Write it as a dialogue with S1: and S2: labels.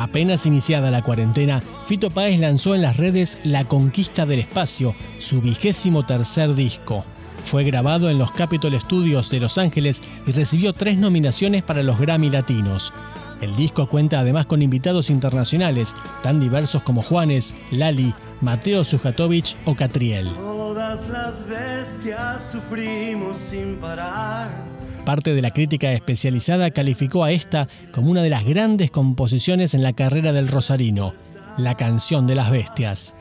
S1: Apenas iniciada la cuarentena, Fito Páez lanzó en las redes La Conquista del Espacio, su vigésimo tercer disco. Fue grabado en los Capitol Studios de Los Ángeles y recibió tres nominaciones para los Grammy Latinos. El disco cuenta además con invitados internacionales, tan diversos como Juanes, Lali, Mateo Sujatovich o Catriel.
S2: Todas las bestias sufrimos sin parar.
S1: Parte de la crítica especializada calificó a esta como una de las grandes composiciones en la carrera del Rosarino, la canción de las bestias.